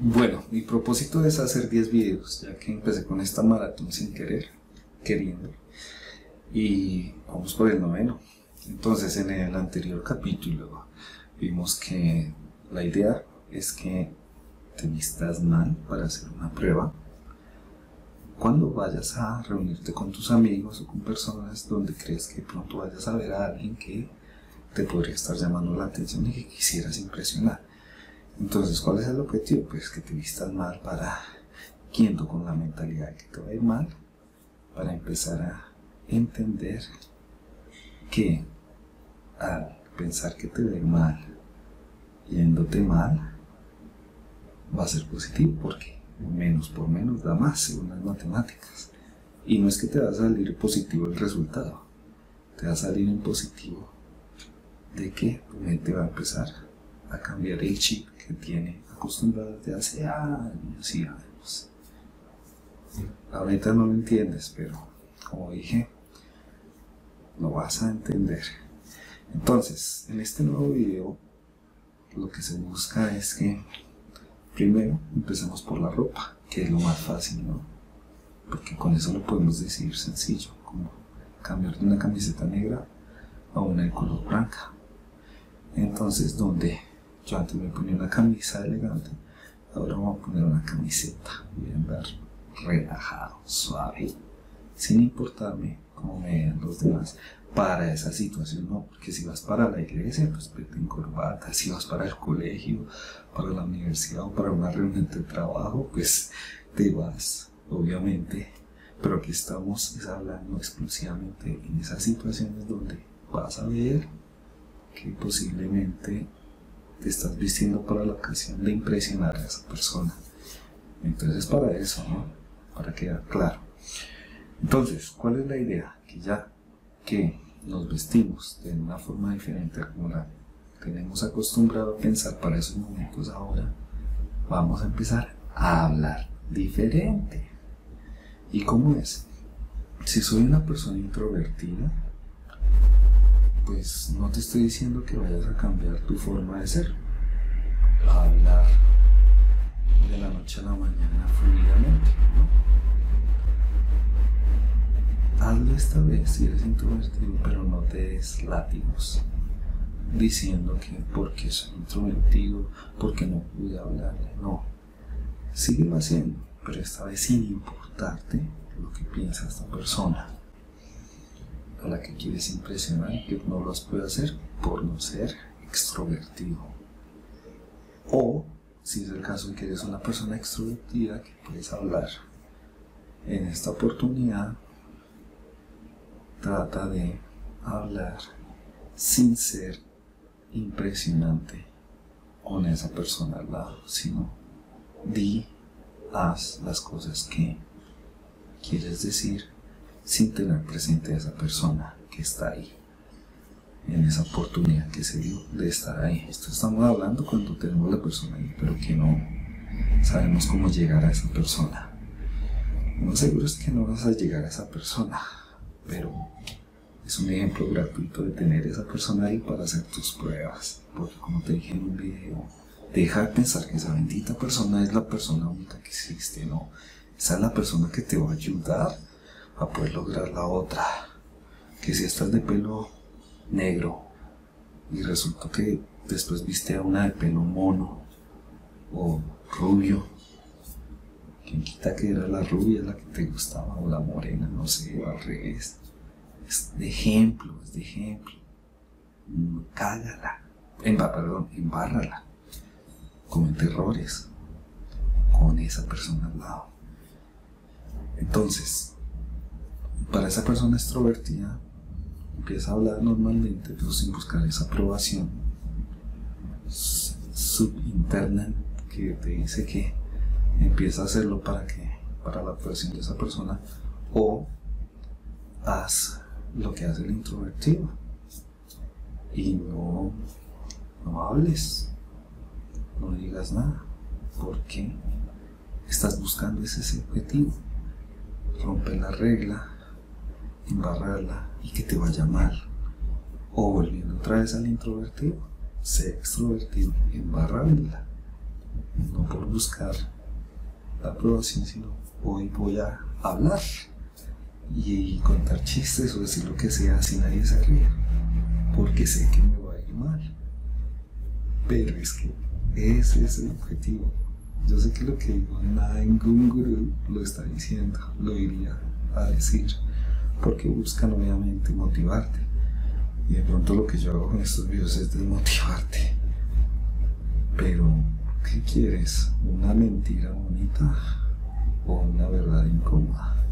Bueno, mi propósito es hacer 10 videos, ya que empecé con esta maratón sin querer, queriendo. Y vamos por el noveno. Entonces, en el anterior capítulo vimos que la idea es que te vistas mal para hacer una prueba. Cuando vayas a reunirte con tus amigos o con personas donde crees que pronto vayas a ver a alguien que te podría estar llamando la atención y que quisieras impresionar. Entonces, ¿cuál es el objetivo? Pues que te vistas mal para, quiendo con la mentalidad de que te va a ir mal, para empezar a entender que al pensar que te va a ir mal, yéndote mal, va a ser positivo porque menos por menos da más según las matemáticas. Y no es que te va a salir positivo el resultado, te va a salir en positivo de que tu mente va a empezar a cambiar el chip que tiene acostumbrado desde hace años y años. Ahorita no lo entiendes, pero como dije, lo vas a entender. Entonces, en este nuevo video, lo que se busca es que primero empecemos por la ropa, que es lo más fácil, ¿no? Porque con eso lo podemos decir sencillo, como cambiar de una camiseta negra a una de color blanca. Entonces, donde yo antes me ponía una camisa elegante, ahora voy a poner una camiseta. Voy a andar relajado, suave, sin importarme cómo me vean los demás para esa situación, no, porque si vas para la iglesia, pues vete en corbata, si vas para el colegio, para la universidad o para una reunión de trabajo, pues te vas, obviamente, pero aquí estamos hablando exclusivamente en esas situaciones donde vas a ver que posiblemente te estás vistiendo para la ocasión de impresionar a esa persona. Entonces para eso, ¿no? Para quedar claro. Entonces, ¿cuál es la idea? Que ya que nos vestimos de una forma diferente a como la tenemos acostumbrado a pensar para esos momentos ahora, vamos a empezar a hablar diferente. ¿Y cómo es? Si soy una persona introvertida, pues no te estoy diciendo que vayas a cambiar tu forma de ser, a hablar de la noche a la mañana fluidamente, ¿no? Hazlo esta vez si eres introvertido, pero no te des látigos diciendo que porque soy introvertido, porque no pude hablarle, no. Síguelo haciendo, pero esta vez sin importarte lo que piensa esta persona a la que quieres impresionar que no lo puede hacer por no ser extrovertido. O, si es el caso que eres una persona extrovertida que puedes hablar, en esta oportunidad trata de hablar sin ser impresionante con esa persona al lado, sino di, haz las cosas que quieres decir sin tener presente a esa persona que está ahí, en esa oportunidad que se dio de estar ahí. Esto estamos hablando cuando tenemos la persona ahí, pero que no sabemos cómo llegar a esa persona. No seguro es que no vas a llegar a esa persona, pero es un ejemplo gratuito de tener esa persona ahí para hacer tus pruebas. Porque como te dije en un video, deja de pensar que esa bendita persona es la persona única que existe, no. Esa es la persona que te va a ayudar a poder lograr la otra. Que si estás de pelo negro y resultó que después viste a una de pelo mono o rubio, quien quita que era la rubia la que te gustaba o la morena, no sé, o al revés. Es de ejemplo, es de ejemplo. Cágala, perdón, embárrala. Comete errores con esa persona al lado. Entonces, para esa persona extrovertida, empieza a hablar normalmente, pero sin buscar esa aprobación subinterna que te dice que empieza a hacerlo para que para la aprobación de esa persona o haz lo que hace el introvertido. Y no no hables no digas nada. Porque estás buscando ese objetivo. Rompe la regla embarrarla y que te vaya mal. O volviendo otra vez al introvertido, sé extrovertido, embarrarla no por buscar la aprobación, sino hoy voy a hablar y contar chistes o decir lo que sea si nadie se ríe, porque sé que me va a ir mal. Pero es que ese es el objetivo. Yo sé que lo que digo, ningún gurú lo está diciendo, lo iría a decir, porque buscan obviamente motivarte. Y de pronto lo que yo hago con estos videos es desmotivarte. Pero, ¿qué quieres? ¿Una mentira bonita o una verdad incómoda?